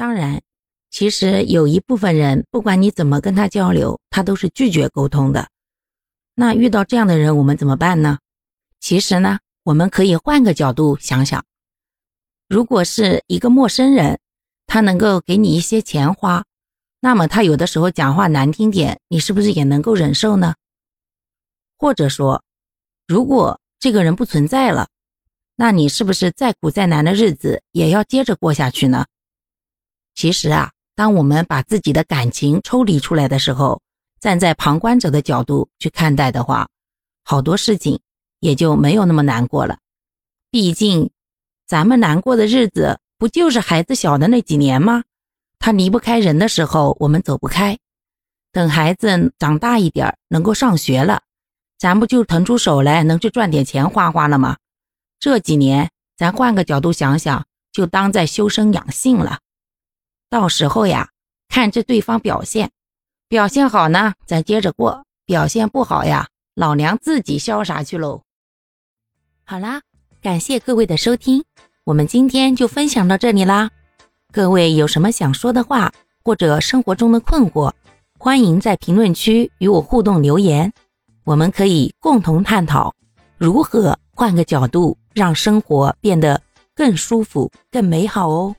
当然，其实有一部分人，不管你怎么跟他交流，他都是拒绝沟通的。那遇到这样的人，我们怎么办呢？其实呢，我们可以换个角度想想，如果是一个陌生人，他能够给你一些钱花，那么他有的时候讲话难听点，你是不是也能够忍受呢？或者说，如果这个人不存在了，那你是不是再苦再难的日子也要接着过下去呢？其实啊，当我们把自己的感情抽离出来的时候，站在旁观者的角度去看待的话，好多事情也就没有那么难过了。毕竟，咱们难过的日子不就是孩子小的那几年吗？他离不开人的时候，我们走不开。等孩子长大一点，能够上学了，咱不就腾出手来能去赚点钱花花了吗？这几年，咱换个角度想想，就当在修身养性了。到时候呀，看这对方表现，表现好呢，咱接着过；表现不好呀，老娘自己潇洒去喽。好啦，感谢各位的收听，我们今天就分享到这里啦。各位有什么想说的话，或者生活中的困惑，欢迎在评论区与我互动留言，我们可以共同探讨如何换个角度。让生活变得更舒服、更美好哦。